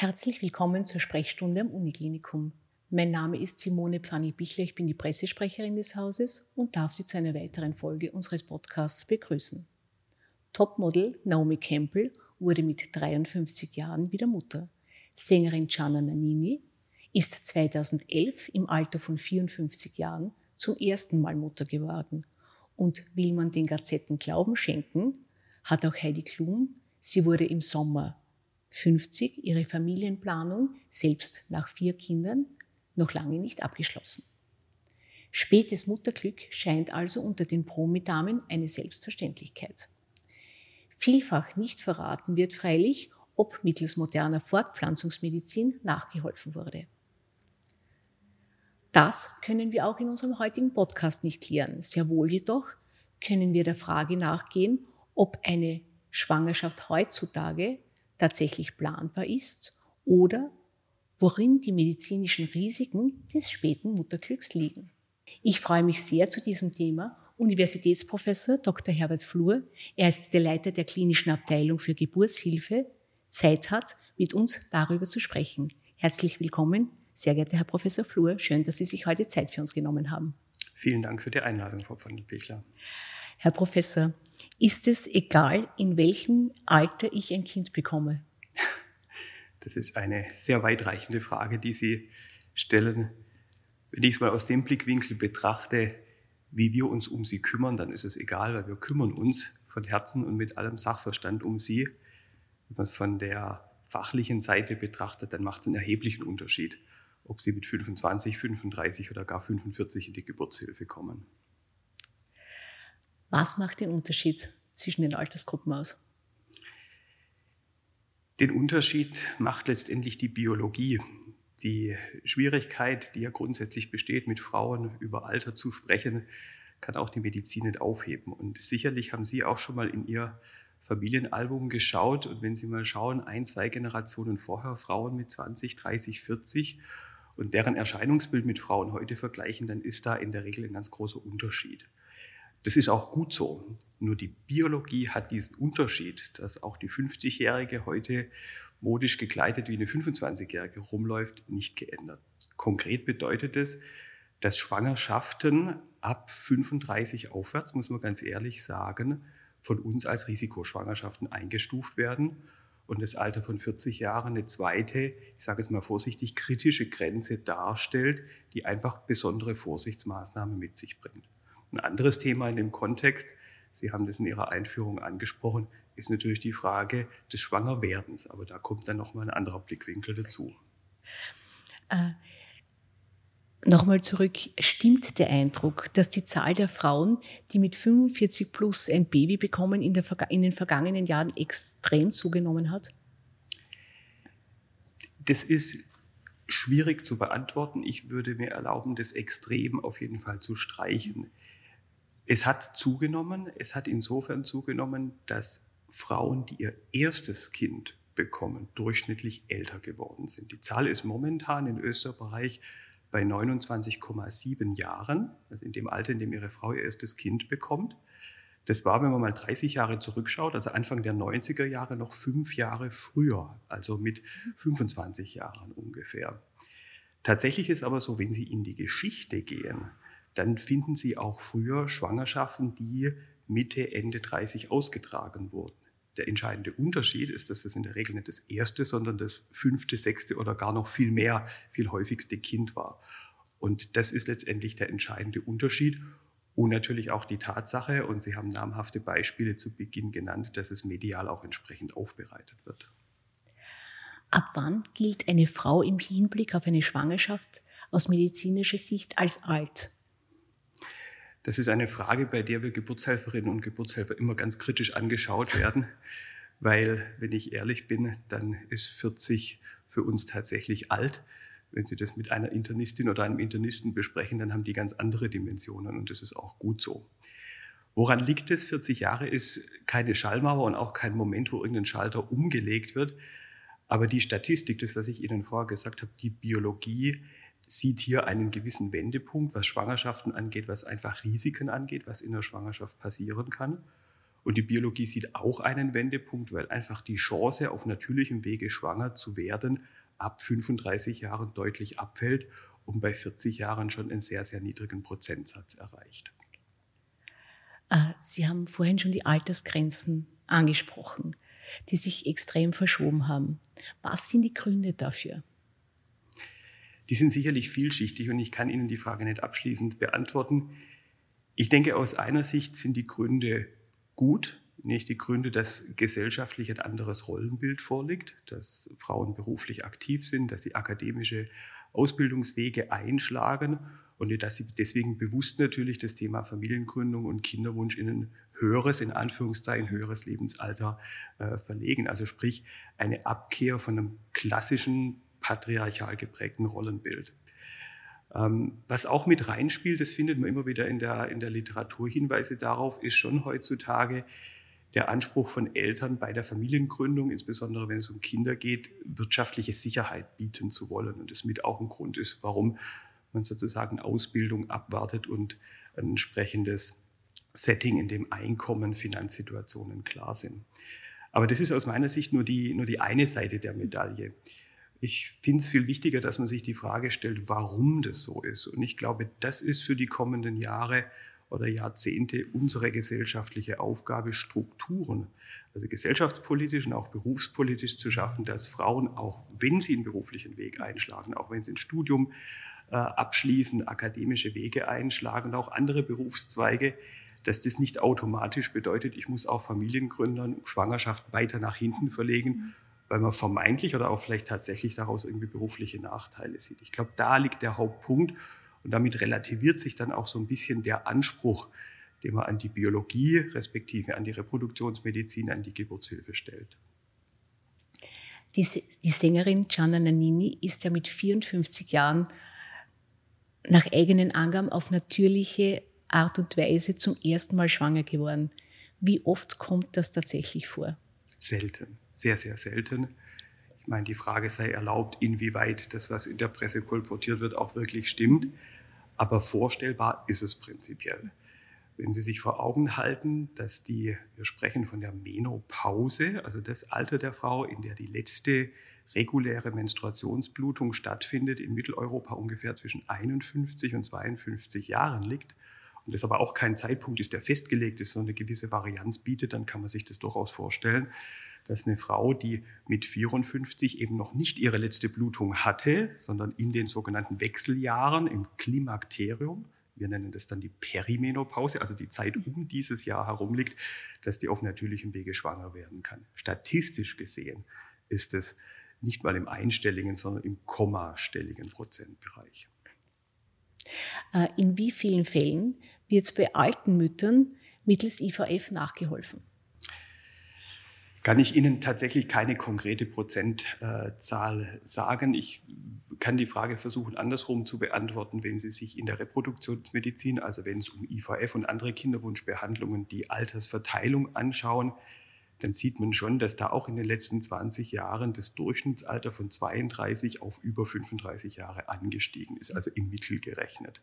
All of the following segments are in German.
Herzlich willkommen zur Sprechstunde am Uniklinikum. Mein Name ist Simone Pfanni-Bichler, ich bin die Pressesprecherin des Hauses und darf Sie zu einer weiteren Folge unseres Podcasts begrüßen. Topmodel Naomi Campbell wurde mit 53 Jahren wieder Mutter. Sängerin Gianna Nannini ist 2011 im Alter von 54 Jahren zum ersten Mal Mutter geworden. Und will man den Gazetten Glauben schenken, hat auch Heidi Klum, sie wurde im Sommer 50, ihre Familienplanung, selbst nach vier Kindern, noch lange nicht abgeschlossen. Spätes Mutterglück scheint also unter den Promidamen eine Selbstverständlichkeit. Vielfach nicht verraten wird freilich, ob mittels moderner Fortpflanzungsmedizin nachgeholfen wurde. Das können wir auch in unserem heutigen Podcast nicht klären. Sehr wohl jedoch können wir der Frage nachgehen, ob eine Schwangerschaft heutzutage tatsächlich planbar ist oder worin die medizinischen Risiken des späten Mutterglücks liegen. Ich freue mich sehr zu diesem Thema. Universitätsprofessor Dr. Herbert Flur, er ist der Leiter der klinischen Abteilung für Geburtshilfe, Zeit hat, mit uns darüber zu sprechen. Herzlich willkommen, sehr geehrter Herr Professor Flur. Schön, dass Sie sich heute Zeit für uns genommen haben. Vielen Dank für die Einladung, Frau von Bichler. Herr Professor, ist es egal, in welchem Alter ich ein Kind bekomme? Das ist eine sehr weitreichende Frage, die Sie stellen. Wenn ich es mal aus dem Blickwinkel betrachte, wie wir uns um sie kümmern, dann ist es egal, weil wir kümmern uns von Herzen und mit allem Sachverstand um sie. Wenn man es von der fachlichen Seite betrachtet, dann macht es einen erheblichen Unterschied, ob sie mit 25, 35 oder gar 45 in die Geburtshilfe kommen. Was macht den Unterschied zwischen den Altersgruppen aus? Den Unterschied macht letztendlich die Biologie. Die Schwierigkeit, die ja grundsätzlich besteht, mit Frauen über Alter zu sprechen, kann auch die Medizin nicht aufheben. Und sicherlich haben Sie auch schon mal in Ihr Familienalbum geschaut. Und wenn Sie mal schauen, ein, zwei Generationen vorher, Frauen mit 20, 30, 40 und deren Erscheinungsbild mit Frauen heute vergleichen, dann ist da in der Regel ein ganz großer Unterschied. Das ist auch gut so. Nur die Biologie hat diesen Unterschied, dass auch die 50-Jährige heute modisch gekleidet wie eine 25-Jährige rumläuft, nicht geändert. Konkret bedeutet es, dass Schwangerschaften ab 35 aufwärts, muss man ganz ehrlich sagen, von uns als Risikoschwangerschaften eingestuft werden und das Alter von 40 Jahren eine zweite, ich sage es mal vorsichtig, kritische Grenze darstellt, die einfach besondere Vorsichtsmaßnahmen mit sich bringt. Ein anderes Thema in dem Kontext, Sie haben das in Ihrer Einführung angesprochen, ist natürlich die Frage des Schwangerwerdens. Aber da kommt dann nochmal ein anderer Blickwinkel dazu. Äh, Nochmal zurück, stimmt der Eindruck, dass die Zahl der Frauen, die mit 45 plus ein Baby bekommen, in, in den vergangenen Jahren extrem zugenommen hat? Das ist schwierig zu beantworten. Ich würde mir erlauben, das Extrem auf jeden Fall zu streichen. Es hat zugenommen. Es hat insofern zugenommen, dass Frauen, die ihr erstes Kind bekommen, durchschnittlich älter geworden sind. Die Zahl ist momentan in Österreich bei 29,7 Jahren, also in dem Alter, in dem ihre Frau ihr erstes Kind bekommt. Das war, wenn man mal 30 Jahre zurückschaut, also Anfang der 90er Jahre, noch fünf Jahre früher, also mit 25 Jahren ungefähr. Tatsächlich ist aber so, wenn Sie in die Geschichte gehen, dann finden Sie auch früher Schwangerschaften, die Mitte, Ende 30 ausgetragen wurden. Der entscheidende Unterschied ist, dass das in der Regel nicht das erste, sondern das fünfte, sechste oder gar noch viel mehr, viel häufigste Kind war. Und das ist letztendlich der entscheidende Unterschied. Und natürlich auch die Tatsache, und Sie haben namhafte Beispiele zu Beginn genannt, dass es medial auch entsprechend aufbereitet wird. Ab wann gilt eine Frau im Hinblick auf eine Schwangerschaft aus medizinischer Sicht als alt? Das ist eine Frage, bei der wir Geburtshelferinnen und Geburtshelfer immer ganz kritisch angeschaut werden, weil, wenn ich ehrlich bin, dann ist 40 für uns tatsächlich alt. Wenn Sie das mit einer Internistin oder einem Internisten besprechen, dann haben die ganz andere Dimensionen und das ist auch gut so. Woran liegt es? 40 Jahre ist keine Schallmauer und auch kein Moment, wo irgendein Schalter umgelegt wird. Aber die Statistik, das, was ich Ihnen vorher gesagt habe, die Biologie, sieht hier einen gewissen Wendepunkt, was Schwangerschaften angeht, was einfach Risiken angeht, was in der Schwangerschaft passieren kann. Und die Biologie sieht auch einen Wendepunkt, weil einfach die Chance, auf natürlichem Wege schwanger zu werden, ab 35 Jahren deutlich abfällt und bei 40 Jahren schon einen sehr, sehr niedrigen Prozentsatz erreicht. Äh, Sie haben vorhin schon die Altersgrenzen angesprochen, die sich extrem verschoben haben. Was sind die Gründe dafür? Die sind sicherlich vielschichtig und ich kann Ihnen die Frage nicht abschließend beantworten. Ich denke, aus einer Sicht sind die Gründe gut, nicht die Gründe, dass gesellschaftlich ein anderes Rollenbild vorliegt, dass Frauen beruflich aktiv sind, dass sie akademische Ausbildungswege einschlagen und dass sie deswegen bewusst natürlich das Thema Familiengründung und Kinderwunsch in ein höheres, in Anführungszeichen höheres Lebensalter äh, verlegen. Also sprich eine Abkehr von einem klassischen patriarchal geprägten Rollenbild. Ähm, was auch mit reinspielt, das findet man immer wieder in der, in der Literatur Hinweise darauf, ist schon heutzutage der Anspruch von Eltern bei der Familiengründung, insbesondere wenn es um Kinder geht, wirtschaftliche Sicherheit bieten zu wollen. Und das mit auch ein Grund ist, warum man sozusagen Ausbildung abwartet und ein entsprechendes Setting, in dem Einkommen, Finanzsituationen klar sind. Aber das ist aus meiner Sicht nur die, nur die eine Seite der Medaille. Ich finde es viel wichtiger, dass man sich die Frage stellt, warum das so ist. Und ich glaube, das ist für die kommenden Jahre oder Jahrzehnte unsere gesellschaftliche Aufgabe, Strukturen, also gesellschaftspolitisch und auch berufspolitisch zu schaffen, dass Frauen, auch wenn sie einen beruflichen Weg einschlagen, auch wenn sie ein Studium äh, abschließen, akademische Wege einschlagen, auch andere Berufszweige, dass das nicht automatisch bedeutet, ich muss auch Familiengründern Schwangerschaft weiter nach hinten verlegen, weil man vermeintlich oder auch vielleicht tatsächlich daraus irgendwie berufliche Nachteile sieht. Ich glaube, da liegt der Hauptpunkt und damit relativiert sich dann auch so ein bisschen der Anspruch, den man an die Biologie, respektive an die Reproduktionsmedizin, an die Geburtshilfe stellt. Die, die Sängerin Gianna Nannini ist ja mit 54 Jahren nach eigenen Angaben auf natürliche Art und Weise zum ersten Mal schwanger geworden. Wie oft kommt das tatsächlich vor? Selten sehr, sehr selten. Ich meine, die Frage sei erlaubt, inwieweit das, was in der Presse kolportiert wird, auch wirklich stimmt. Aber vorstellbar ist es prinzipiell. Wenn Sie sich vor Augen halten, dass die, wir sprechen von der Menopause, also das Alter der Frau, in der die letzte reguläre Menstruationsblutung stattfindet, in Mitteleuropa ungefähr zwischen 51 und 52 Jahren liegt, und das aber auch kein Zeitpunkt ist, der festgelegt ist, sondern eine gewisse Varianz bietet, dann kann man sich das durchaus vorstellen, dass eine Frau, die mit 54 eben noch nicht ihre letzte Blutung hatte, sondern in den sogenannten Wechseljahren im Klimakterium, wir nennen das dann die Perimenopause, also die Zeit um dieses Jahr herum liegt, dass die auf natürlichem Wege schwanger werden kann. Statistisch gesehen ist es nicht mal im einstelligen, sondern im kommastelligen Prozentbereich. Äh, in wie vielen Fällen wird es bei alten Müttern mittels IVF nachgeholfen? Kann ich Ihnen tatsächlich keine konkrete Prozentzahl sagen. Ich kann die Frage versuchen, andersrum zu beantworten, wenn Sie sich in der Reproduktionsmedizin, also wenn es um IVF und andere Kinderwunschbehandlungen, die Altersverteilung anschauen, dann sieht man schon, dass da auch in den letzten 20 Jahren das Durchschnittsalter von 32 auf über 35 Jahre angestiegen ist, also im Mittel gerechnet.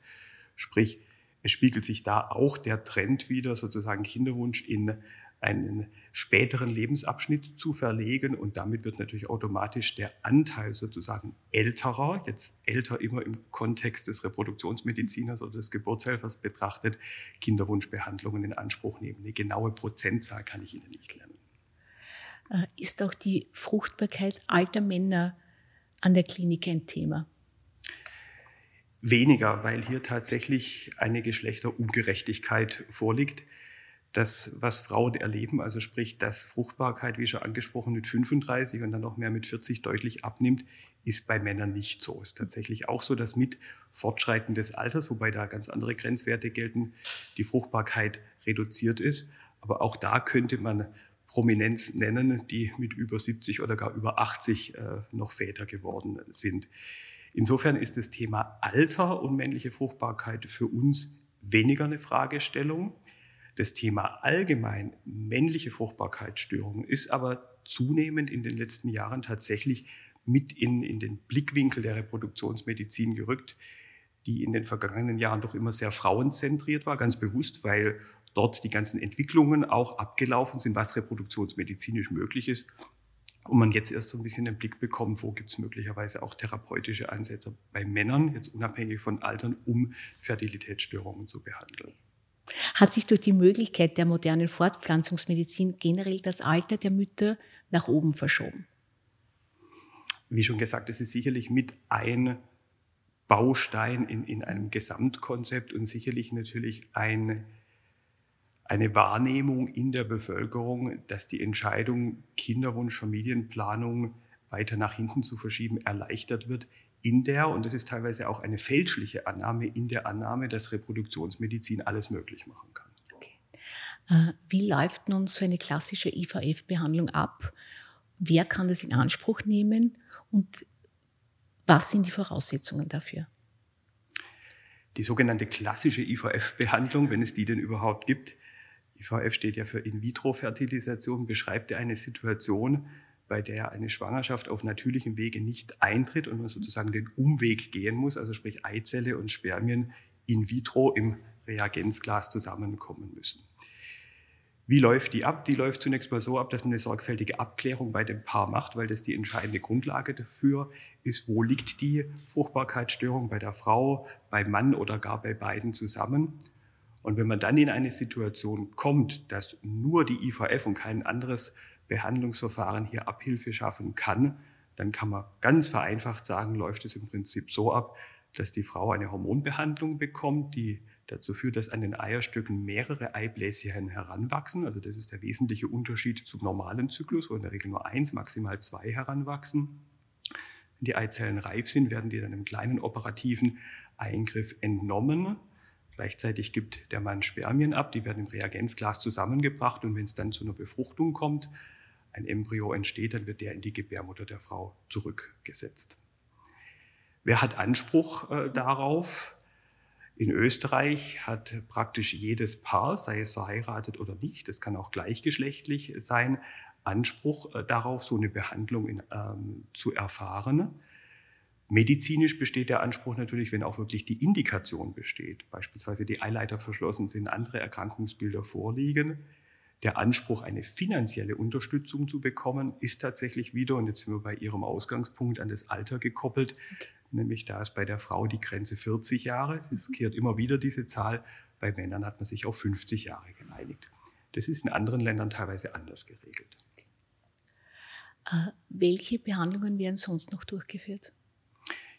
Sprich, es spiegelt sich da auch der Trend wieder, sozusagen Kinderwunsch in einen späteren Lebensabschnitt zu verlegen und damit wird natürlich automatisch der Anteil sozusagen älterer, jetzt älter immer im Kontext des Reproduktionsmediziners oder des Geburtshelfers betrachtet, Kinderwunschbehandlungen in Anspruch nehmen. Eine genaue Prozentzahl kann ich Ihnen nicht nennen. Äh, ist auch die Fruchtbarkeit alter Männer an der Klinik ein Thema? Weniger, weil hier tatsächlich eine Geschlechterungerechtigkeit vorliegt das, was Frauen erleben, also sprich, dass Fruchtbarkeit, wie schon angesprochen, mit 35 und dann noch mehr mit 40 deutlich abnimmt, ist bei Männern nicht so. Es ist tatsächlich auch so, dass mit Fortschreiten des Alters, wobei da ganz andere Grenzwerte gelten, die Fruchtbarkeit reduziert ist. Aber auch da könnte man Prominenz nennen, die mit über 70 oder gar über 80 äh, noch Väter geworden sind. Insofern ist das Thema Alter und männliche Fruchtbarkeit für uns weniger eine Fragestellung. Das Thema allgemein männliche Fruchtbarkeitsstörungen ist aber zunehmend in den letzten Jahren tatsächlich mit in, in den Blickwinkel der Reproduktionsmedizin gerückt, die in den vergangenen Jahren doch immer sehr frauenzentriert war, ganz bewusst, weil dort die ganzen Entwicklungen auch abgelaufen sind, was reproduktionsmedizinisch möglich ist. Und man jetzt erst so ein bisschen den Blick bekommt, wo gibt es möglicherweise auch therapeutische Ansätze bei Männern, jetzt unabhängig von Altern, um Fertilitätsstörungen zu behandeln. Hat sich durch die Möglichkeit der modernen Fortpflanzungsmedizin generell das Alter der Mütter nach oben verschoben? Wie schon gesagt, es ist sicherlich mit ein Baustein in, in einem Gesamtkonzept und sicherlich natürlich ein, eine Wahrnehmung in der Bevölkerung, dass die Entscheidung Kinderwunsch, Familienplanung weiter nach hinten zu verschieben erleichtert wird, in der, und das ist teilweise auch eine fälschliche Annahme, in der Annahme, dass Reproduktionsmedizin alles möglich machen kann. Okay. Äh, wie läuft nun so eine klassische IVF-Behandlung ab? Wer kann das in Anspruch nehmen und was sind die Voraussetzungen dafür? Die sogenannte klassische IVF-Behandlung, wenn es die denn überhaupt gibt, IVF steht ja für In-vitro-Fertilisation, beschreibt ja eine Situation, bei der eine Schwangerschaft auf natürlichem Wege nicht eintritt und man sozusagen den Umweg gehen muss, also sprich Eizelle und Spermien in vitro im Reagenzglas zusammenkommen müssen. Wie läuft die ab? Die läuft zunächst mal so ab, dass man eine sorgfältige Abklärung bei dem Paar macht, weil das die entscheidende Grundlage dafür ist, wo liegt die Fruchtbarkeitsstörung bei der Frau, beim Mann oder gar bei beiden zusammen. Und wenn man dann in eine Situation kommt, dass nur die IVF und kein anderes Behandlungsverfahren hier Abhilfe schaffen kann, dann kann man ganz vereinfacht sagen, läuft es im Prinzip so ab, dass die Frau eine Hormonbehandlung bekommt, die dazu führt, dass an den Eierstöcken mehrere Eibläschen heranwachsen. Also das ist der wesentliche Unterschied zum normalen Zyklus, wo in der Regel nur eins, maximal zwei heranwachsen. Wenn die Eizellen reif sind, werden die dann im kleinen operativen Eingriff entnommen. Gleichzeitig gibt der Mann Spermien ab, die werden im Reagenzglas zusammengebracht und wenn es dann zu einer Befruchtung kommt, ein Embryo entsteht, dann wird der in die Gebärmutter der Frau zurückgesetzt. Wer hat Anspruch äh, darauf? In Österreich hat praktisch jedes Paar, sei es verheiratet oder nicht, das kann auch gleichgeschlechtlich sein, Anspruch äh, darauf, so eine Behandlung in, ähm, zu erfahren. Medizinisch besteht der Anspruch natürlich, wenn auch wirklich die Indikation besteht, beispielsweise die Eileiter verschlossen sind, andere Erkrankungsbilder vorliegen. Der Anspruch, eine finanzielle Unterstützung zu bekommen, ist tatsächlich wieder, und jetzt sind wir bei Ihrem Ausgangspunkt, an das Alter gekoppelt. Okay. Nämlich da ist bei der Frau die Grenze 40 Jahre. Es kehrt immer wieder diese Zahl. Bei Männern hat man sich auf 50 Jahre geeinigt. Das ist in anderen Ländern teilweise anders geregelt. Äh, welche Behandlungen werden sonst noch durchgeführt?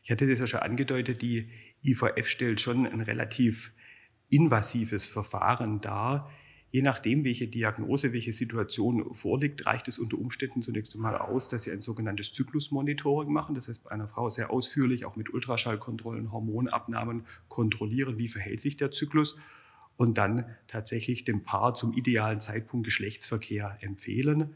Ich hatte das ja schon angedeutet, die IVF stellt schon ein relativ invasives Verfahren dar. Je nachdem, welche Diagnose, welche Situation vorliegt, reicht es unter Umständen zunächst einmal aus, dass Sie ein sogenanntes Zyklusmonitoring machen. Das heißt, bei einer Frau sehr ausführlich, auch mit Ultraschallkontrollen, Hormonabnahmen kontrollieren, wie verhält sich der Zyklus und dann tatsächlich dem Paar zum idealen Zeitpunkt Geschlechtsverkehr empfehlen.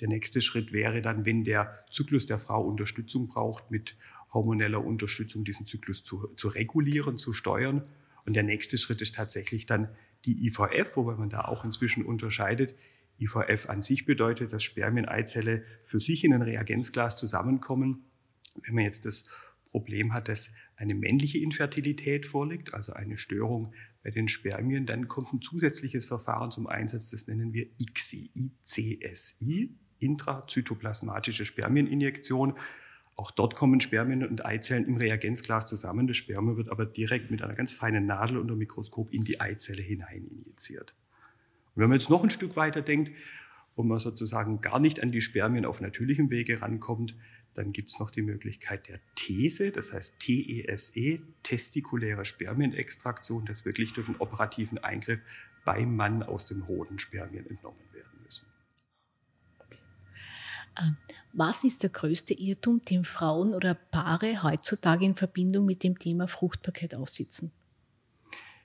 Der nächste Schritt wäre dann, wenn der Zyklus der Frau Unterstützung braucht, mit hormoneller Unterstützung diesen Zyklus zu, zu regulieren, zu steuern. Und der nächste Schritt ist tatsächlich dann die IVF, wobei man da auch inzwischen unterscheidet. IVF an sich bedeutet, dass Spermien, Eizelle für sich in ein Reagenzglas zusammenkommen. Wenn man jetzt das Problem hat, dass eine männliche Infertilität vorliegt, also eine Störung bei den Spermien, dann kommt ein zusätzliches Verfahren zum Einsatz, das nennen wir ICSI, ICSI, intrazytoplasmatische Spermieninjektion. Auch dort kommen Spermien und Eizellen im Reagenzglas zusammen. Das Sperma wird aber direkt mit einer ganz feinen Nadel unter Mikroskop in die Eizelle hinein injiziert. Und wenn man jetzt noch ein Stück weiter denkt, wo man sozusagen gar nicht an die Spermien auf natürlichem Wege rankommt, dann gibt es noch die Möglichkeit der These, das heißt TESE, e, testikuläre Spermienextraktion, dass wirklich durch einen operativen Eingriff beim Mann aus dem Hoden Spermien entnommen was ist der größte Irrtum, den Frauen oder Paare heutzutage in Verbindung mit dem Thema Fruchtbarkeit aussitzen?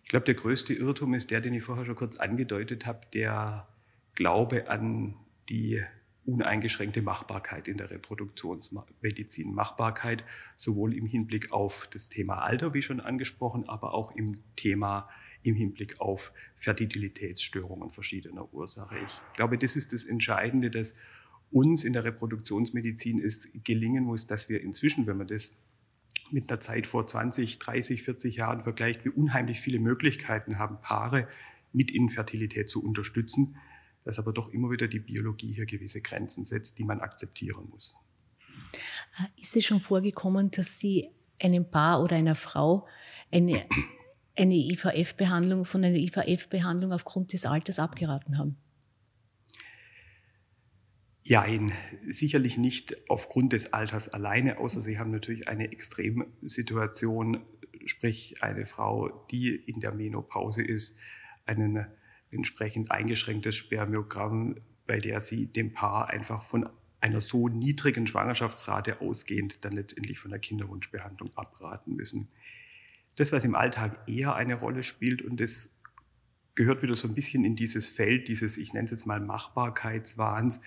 Ich glaube, der größte Irrtum ist der, den ich vorher schon kurz angedeutet habe, der Glaube an die uneingeschränkte Machbarkeit in der Reproduktionsmedizin. Machbarkeit sowohl im Hinblick auf das Thema Alter, wie schon angesprochen, aber auch im Thema im Hinblick auf Fertilitätsstörungen verschiedener Ursache. Ich glaube, das ist das Entscheidende, dass uns in der Reproduktionsmedizin es gelingen muss, dass wir inzwischen, wenn man das mit einer Zeit vor 20, 30, 40 Jahren vergleicht, wir unheimlich viele Möglichkeiten haben, Paare mit Infertilität zu unterstützen, dass aber doch immer wieder die Biologie hier gewisse Grenzen setzt, die man akzeptieren muss. Äh, ist es schon vorgekommen, dass Sie einem Paar oder einer Frau eine, eine IVF-Behandlung von einer IVF-Behandlung aufgrund des Alters abgeraten haben? Jein, sicherlich nicht aufgrund des Alters alleine, außer Sie haben natürlich eine Extremsituation, sprich eine Frau, die in der Menopause ist, einen entsprechend eingeschränktes Spermiogramm, bei der Sie dem Paar einfach von einer so niedrigen Schwangerschaftsrate ausgehend dann letztendlich von der Kinderwunschbehandlung abraten müssen. Das, was im Alltag eher eine Rolle spielt, und das gehört wieder so ein bisschen in dieses Feld dieses, ich nenne es jetzt mal Machbarkeitswahns,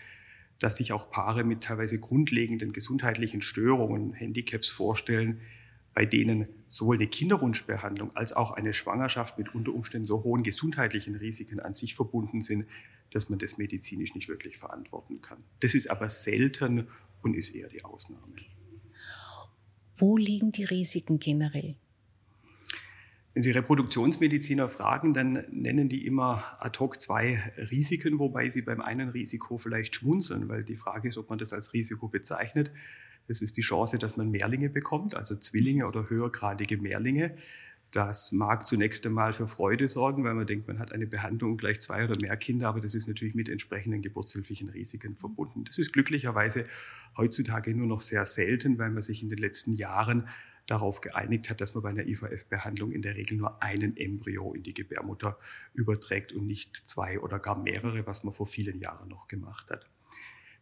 dass sich auch Paare mit teilweise grundlegenden gesundheitlichen Störungen, Handicaps vorstellen, bei denen sowohl eine Kinderwunschbehandlung als auch eine Schwangerschaft mit unter Umständen so hohen gesundheitlichen Risiken an sich verbunden sind, dass man das medizinisch nicht wirklich verantworten kann. Das ist aber selten und ist eher die Ausnahme. Wo liegen die Risiken generell? Wenn Sie Reproduktionsmediziner fragen, dann nennen die immer ad hoc zwei Risiken, wobei sie beim einen Risiko vielleicht schmunzeln, weil die Frage ist, ob man das als Risiko bezeichnet. Das ist die Chance, dass man Mehrlinge bekommt, also Zwillinge oder höhergradige Mehrlinge. Das mag zunächst einmal für Freude sorgen, weil man denkt, man hat eine Behandlung gleich zwei oder mehr Kinder, aber das ist natürlich mit entsprechenden geburtshilflichen Risiken verbunden. Das ist glücklicherweise heutzutage nur noch sehr selten, weil man sich in den letzten Jahren darauf geeinigt hat, dass man bei einer IVF-Behandlung in der Regel nur einen Embryo in die Gebärmutter überträgt und nicht zwei oder gar mehrere, was man vor vielen Jahren noch gemacht hat.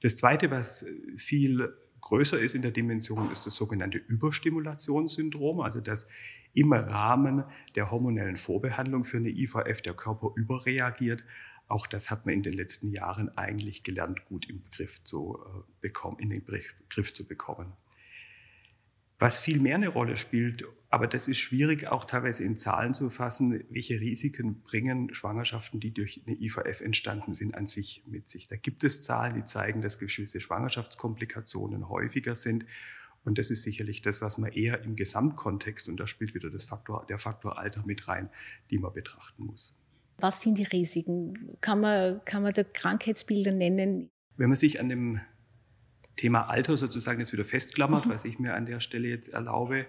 Das Zweite, was viel größer ist in der Dimension, ist das sogenannte Überstimulationssyndrom, also dass im Rahmen der hormonellen Vorbehandlung für eine IVF der Körper überreagiert. Auch das hat man in den letzten Jahren eigentlich gelernt, gut im Griff zu äh, bekommen, in den Griff zu bekommen. Was viel mehr eine Rolle spielt, aber das ist schwierig auch teilweise in Zahlen zu fassen, welche Risiken bringen Schwangerschaften, die durch eine IVF entstanden sind, an sich mit sich. Da gibt es Zahlen, die zeigen, dass gewisse Schwangerschaftskomplikationen häufiger sind. Und das ist sicherlich das, was man eher im Gesamtkontext, und da spielt wieder das Faktor, der Faktor Alter mit rein, die man betrachten muss. Was sind die Risiken? Kann man, kann man da Krankheitsbilder nennen? Wenn man sich an dem Thema Alter sozusagen jetzt wieder festklammert, mhm. was ich mir an der Stelle jetzt erlaube,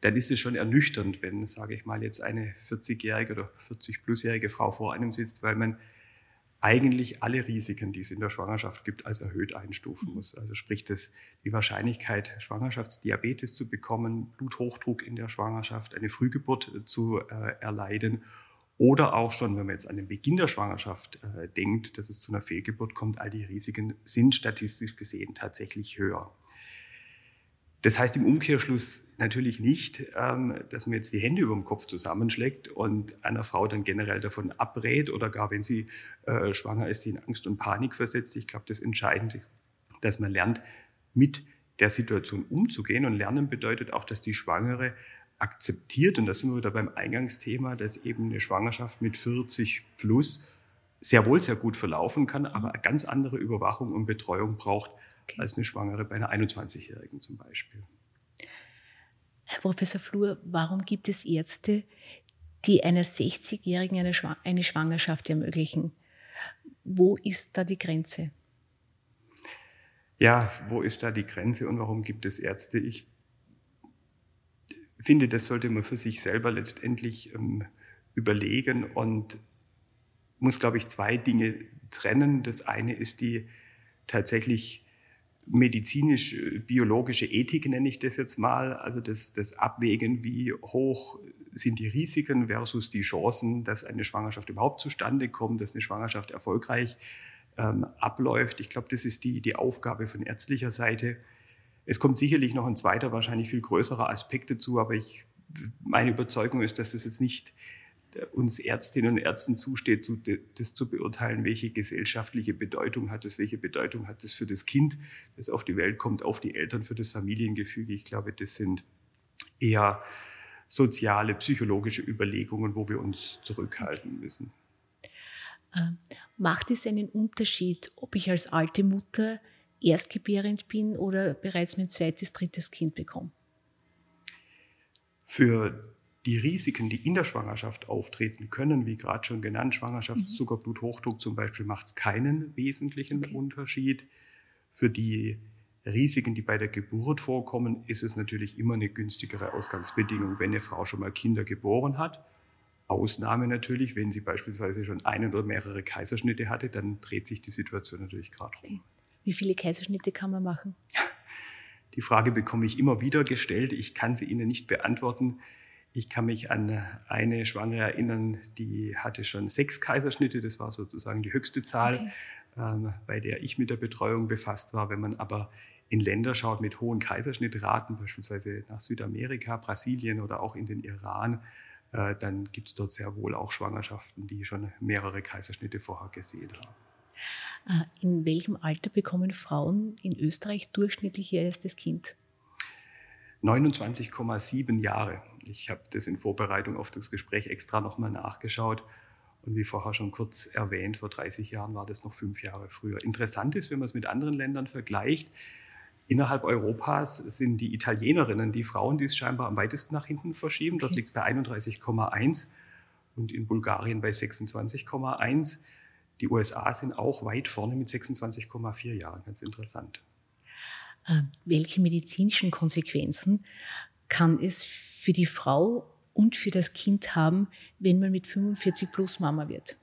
dann ist es schon ernüchternd, wenn, sage ich mal, jetzt eine 40-jährige oder 40-plusjährige Frau vor einem sitzt, weil man eigentlich alle Risiken, die es in der Schwangerschaft gibt, als erhöht einstufen mhm. muss. Also sprich, das, die Wahrscheinlichkeit, Schwangerschaftsdiabetes zu bekommen, Bluthochdruck in der Schwangerschaft, eine Frühgeburt zu äh, erleiden oder auch schon, wenn man jetzt an den Beginn der Schwangerschaft äh, denkt, dass es zu einer Fehlgeburt kommt, all die Risiken sind statistisch gesehen tatsächlich höher. Das heißt im Umkehrschluss natürlich nicht, ähm, dass man jetzt die Hände über dem Kopf zusammenschlägt und einer Frau dann generell davon abrät oder gar wenn sie äh, schwanger ist, sie in Angst und Panik versetzt. Ich glaube, das Entscheidende, dass man lernt, mit der Situation umzugehen. Und Lernen bedeutet auch, dass die Schwangere akzeptiert, und da sind wir wieder beim Eingangsthema, dass eben eine Schwangerschaft mit 40 plus sehr wohl sehr gut verlaufen kann, aber eine ganz andere Überwachung und Betreuung braucht okay. als eine Schwangere bei einer 21-Jährigen zum Beispiel. Herr Professor Flur, warum gibt es Ärzte, die einer 60-Jährigen eine, eine Schwangerschaft ermöglichen? Wo ist da die Grenze? Ja, wo ist da die Grenze und warum gibt es Ärzte? Ich finde, das sollte man für sich selber letztendlich ähm, überlegen und muss, glaube ich, zwei Dinge trennen. Das eine ist die tatsächlich medizinisch-biologische Ethik, nenne ich das jetzt mal, also das, das Abwägen, wie hoch sind die Risiken versus die Chancen, dass eine Schwangerschaft überhaupt zustande kommt, dass eine Schwangerschaft erfolgreich ähm, abläuft. Ich glaube, das ist die, die Aufgabe von ärztlicher Seite. Es kommt sicherlich noch ein zweiter, wahrscheinlich viel größerer Aspekt dazu, aber ich, meine Überzeugung ist, dass es jetzt nicht uns Ärztinnen und Ärzten zusteht, das zu beurteilen, welche gesellschaftliche Bedeutung hat es, welche Bedeutung hat es für das Kind, das auf die Welt kommt, auf die Eltern, für das Familiengefüge. Ich glaube, das sind eher soziale, psychologische Überlegungen, wo wir uns zurückhalten müssen. Ähm, macht es einen Unterschied, ob ich als alte Mutter erstgebärend bin oder bereits mein zweites, drittes Kind bekomme? Für die Risiken, die in der Schwangerschaft auftreten können, wie gerade schon genannt, Schwangerschaftszucker, mhm. Bluthochdruck zum Beispiel, macht es keinen wesentlichen okay. Unterschied. Für die Risiken, die bei der Geburt vorkommen, ist es natürlich immer eine günstigere Ausgangsbedingung, wenn eine Frau schon mal Kinder geboren hat. Ausnahme natürlich, wenn sie beispielsweise schon einen oder mehrere Kaiserschnitte hatte, dann dreht sich die Situation natürlich gerade rum. Wie viele Kaiserschnitte kann man machen? Die Frage bekomme ich immer wieder gestellt. Ich kann sie Ihnen nicht beantworten. Ich kann mich an eine Schwangere erinnern, die hatte schon sechs Kaiserschnitte. Das war sozusagen die höchste Zahl, okay. ähm, bei der ich mit der Betreuung befasst war. Wenn man aber in Länder schaut mit hohen Kaiserschnittraten, beispielsweise nach Südamerika, Brasilien oder auch in den Iran, äh, dann gibt es dort sehr wohl auch Schwangerschaften, die schon mehrere Kaiserschnitte vorher gesehen haben. Äh, in welchem Alter bekommen Frauen in Österreich durchschnittlich ihr erstes Kind? 29,7 Jahre. Ich habe das in Vorbereitung auf das Gespräch extra nochmal nachgeschaut. Und wie vorher schon kurz erwähnt, vor 30 Jahren war das noch fünf Jahre früher. Interessant ist, wenn man es mit anderen Ländern vergleicht, innerhalb Europas sind die Italienerinnen die Frauen, die es scheinbar am weitesten nach hinten verschieben. Okay. Dort liegt es bei 31,1 und in Bulgarien bei 26,1. Die USA sind auch weit vorne mit 26,4 Jahren. Ganz interessant. Äh, welche medizinischen Konsequenzen kann es für die Frau und für das Kind haben, wenn man mit 45 plus Mama wird?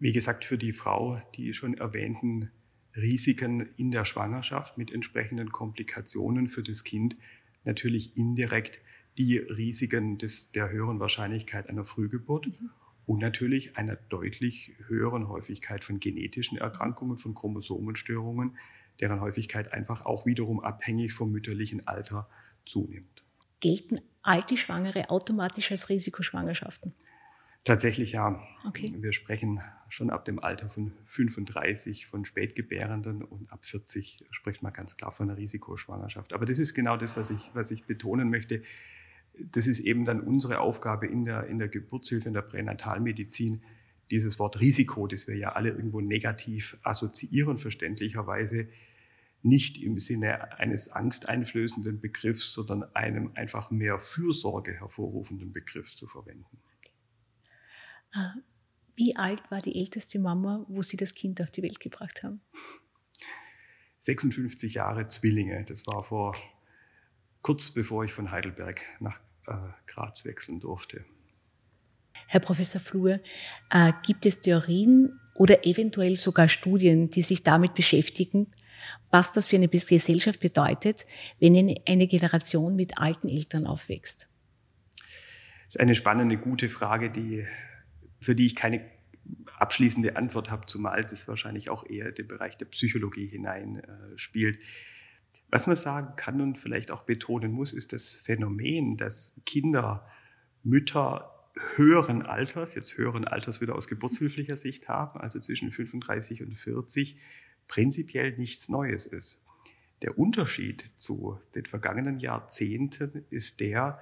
Wie gesagt, für die Frau die schon erwähnten Risiken in der Schwangerschaft mit entsprechenden Komplikationen für das Kind natürlich indirekt die Risiken des, der höheren Wahrscheinlichkeit einer Frühgeburt mhm und natürlich einer deutlich höheren Häufigkeit von genetischen Erkrankungen, von Chromosomenstörungen, deren Häufigkeit einfach auch wiederum abhängig vom mütterlichen Alter zunimmt. Gelten alte Schwangere automatisch als Risikoschwangerschaften? Tatsächlich ja. Okay. Wir sprechen schon ab dem Alter von 35 von Spätgebärenden und ab 40 spricht man ganz klar von einer Risikoschwangerschaft. Aber das ist genau das, was ich, was ich betonen möchte das ist eben dann unsere Aufgabe in der, in der Geburtshilfe, in der Pränatalmedizin, dieses Wort Risiko, das wir ja alle irgendwo negativ assoziieren, verständlicherweise, nicht im Sinne eines angsteinflößenden Begriffs, sondern einem einfach mehr Fürsorge hervorrufenden Begriffs zu verwenden. Okay. Äh, wie alt war die älteste Mama, wo Sie das Kind auf die Welt gebracht haben? 56 Jahre Zwillinge. Das war vor kurz bevor ich von Heidelberg nach äh, Graz wechseln durfte. Herr Professor Flur, äh, gibt es Theorien oder eventuell sogar Studien, die sich damit beschäftigen, was das für eine Gesellschaft bedeutet, wenn eine Generation mit alten Eltern aufwächst? Das ist eine spannende, gute Frage, die, für die ich keine abschließende Antwort habe, zumal das wahrscheinlich auch eher den Bereich der Psychologie hineinspielt. Äh, was man sagen kann und vielleicht auch betonen muss, ist das Phänomen, dass Kinder, Mütter höheren Alters, jetzt höheren Alters wieder aus geburtshilflicher Sicht haben, also zwischen 35 und 40, prinzipiell nichts Neues ist. Der Unterschied zu den vergangenen Jahrzehnten ist der,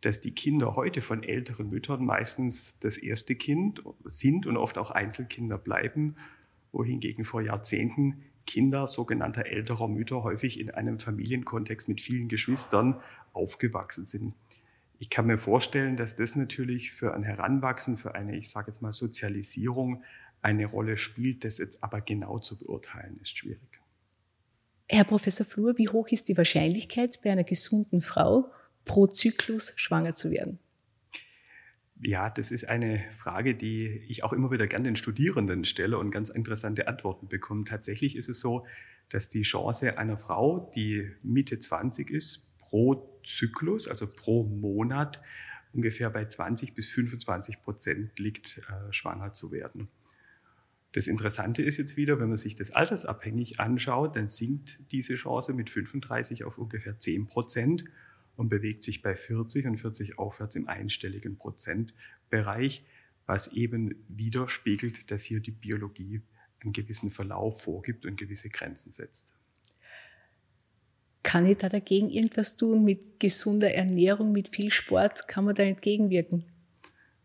dass die Kinder heute von älteren Müttern meistens das erste Kind sind und oft auch Einzelkinder bleiben, wohingegen vor Jahrzehnten Kinder sogenannter älterer Mütter häufig in einem Familienkontext mit vielen Geschwistern aufgewachsen sind. Ich kann mir vorstellen, dass das natürlich für ein Heranwachsen, für eine, ich sage jetzt mal, Sozialisierung eine Rolle spielt. Das jetzt aber genau zu beurteilen, ist schwierig. Herr Professor Flur, wie hoch ist die Wahrscheinlichkeit bei einer gesunden Frau pro Zyklus schwanger zu werden? Ja, das ist eine Frage, die ich auch immer wieder gerne den Studierenden stelle und ganz interessante Antworten bekomme. Tatsächlich ist es so, dass die Chance einer Frau, die Mitte 20 ist, pro Zyklus, also pro Monat, ungefähr bei 20 bis 25 Prozent liegt, äh, schwanger zu werden. Das Interessante ist jetzt wieder, wenn man sich das altersabhängig anschaut, dann sinkt diese Chance mit 35 auf ungefähr 10 Prozent und bewegt sich bei 40 und 40 aufwärts im einstelligen Prozentbereich, was eben widerspiegelt, dass hier die Biologie einen gewissen Verlauf vorgibt und gewisse Grenzen setzt. Kann ich da dagegen irgendwas tun mit gesunder Ernährung, mit viel Sport? Kann man da entgegenwirken?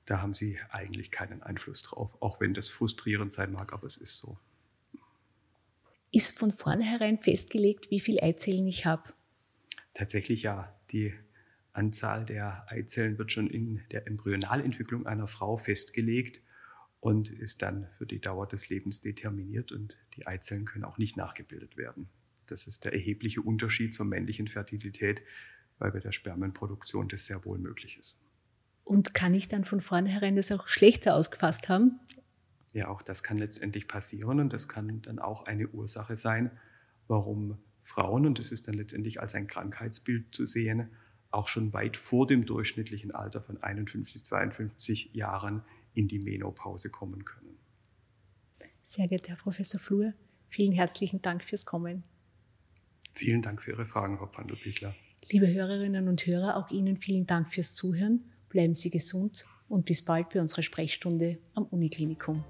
Da haben Sie eigentlich keinen Einfluss drauf, auch wenn das frustrierend sein mag, aber es ist so. Ist von vornherein festgelegt, wie viel Eizellen ich habe? Tatsächlich ja. Die Anzahl der Eizellen wird schon in der Embryonalentwicklung einer Frau festgelegt und ist dann für die Dauer des Lebens determiniert und die Eizellen können auch nicht nachgebildet werden. Das ist der erhebliche Unterschied zur männlichen Fertilität, weil bei der Spermienproduktion das sehr wohl möglich ist. Und kann ich dann von vornherein das auch schlechter ausgefasst haben? Ja, auch das kann letztendlich passieren und das kann dann auch eine Ursache sein, warum Frauen, und das ist dann letztendlich als ein Krankheitsbild zu sehen, auch schon weit vor dem durchschnittlichen Alter von 51, 52 Jahren in die Menopause kommen können. Sehr geehrter Herr Professor Flur, vielen herzlichen Dank fürs Kommen. Vielen Dank für Ihre Fragen, Frau Pandelbichler. Liebe Hörerinnen und Hörer, auch Ihnen vielen Dank fürs Zuhören. Bleiben Sie gesund und bis bald bei unserer Sprechstunde am Uniklinikum.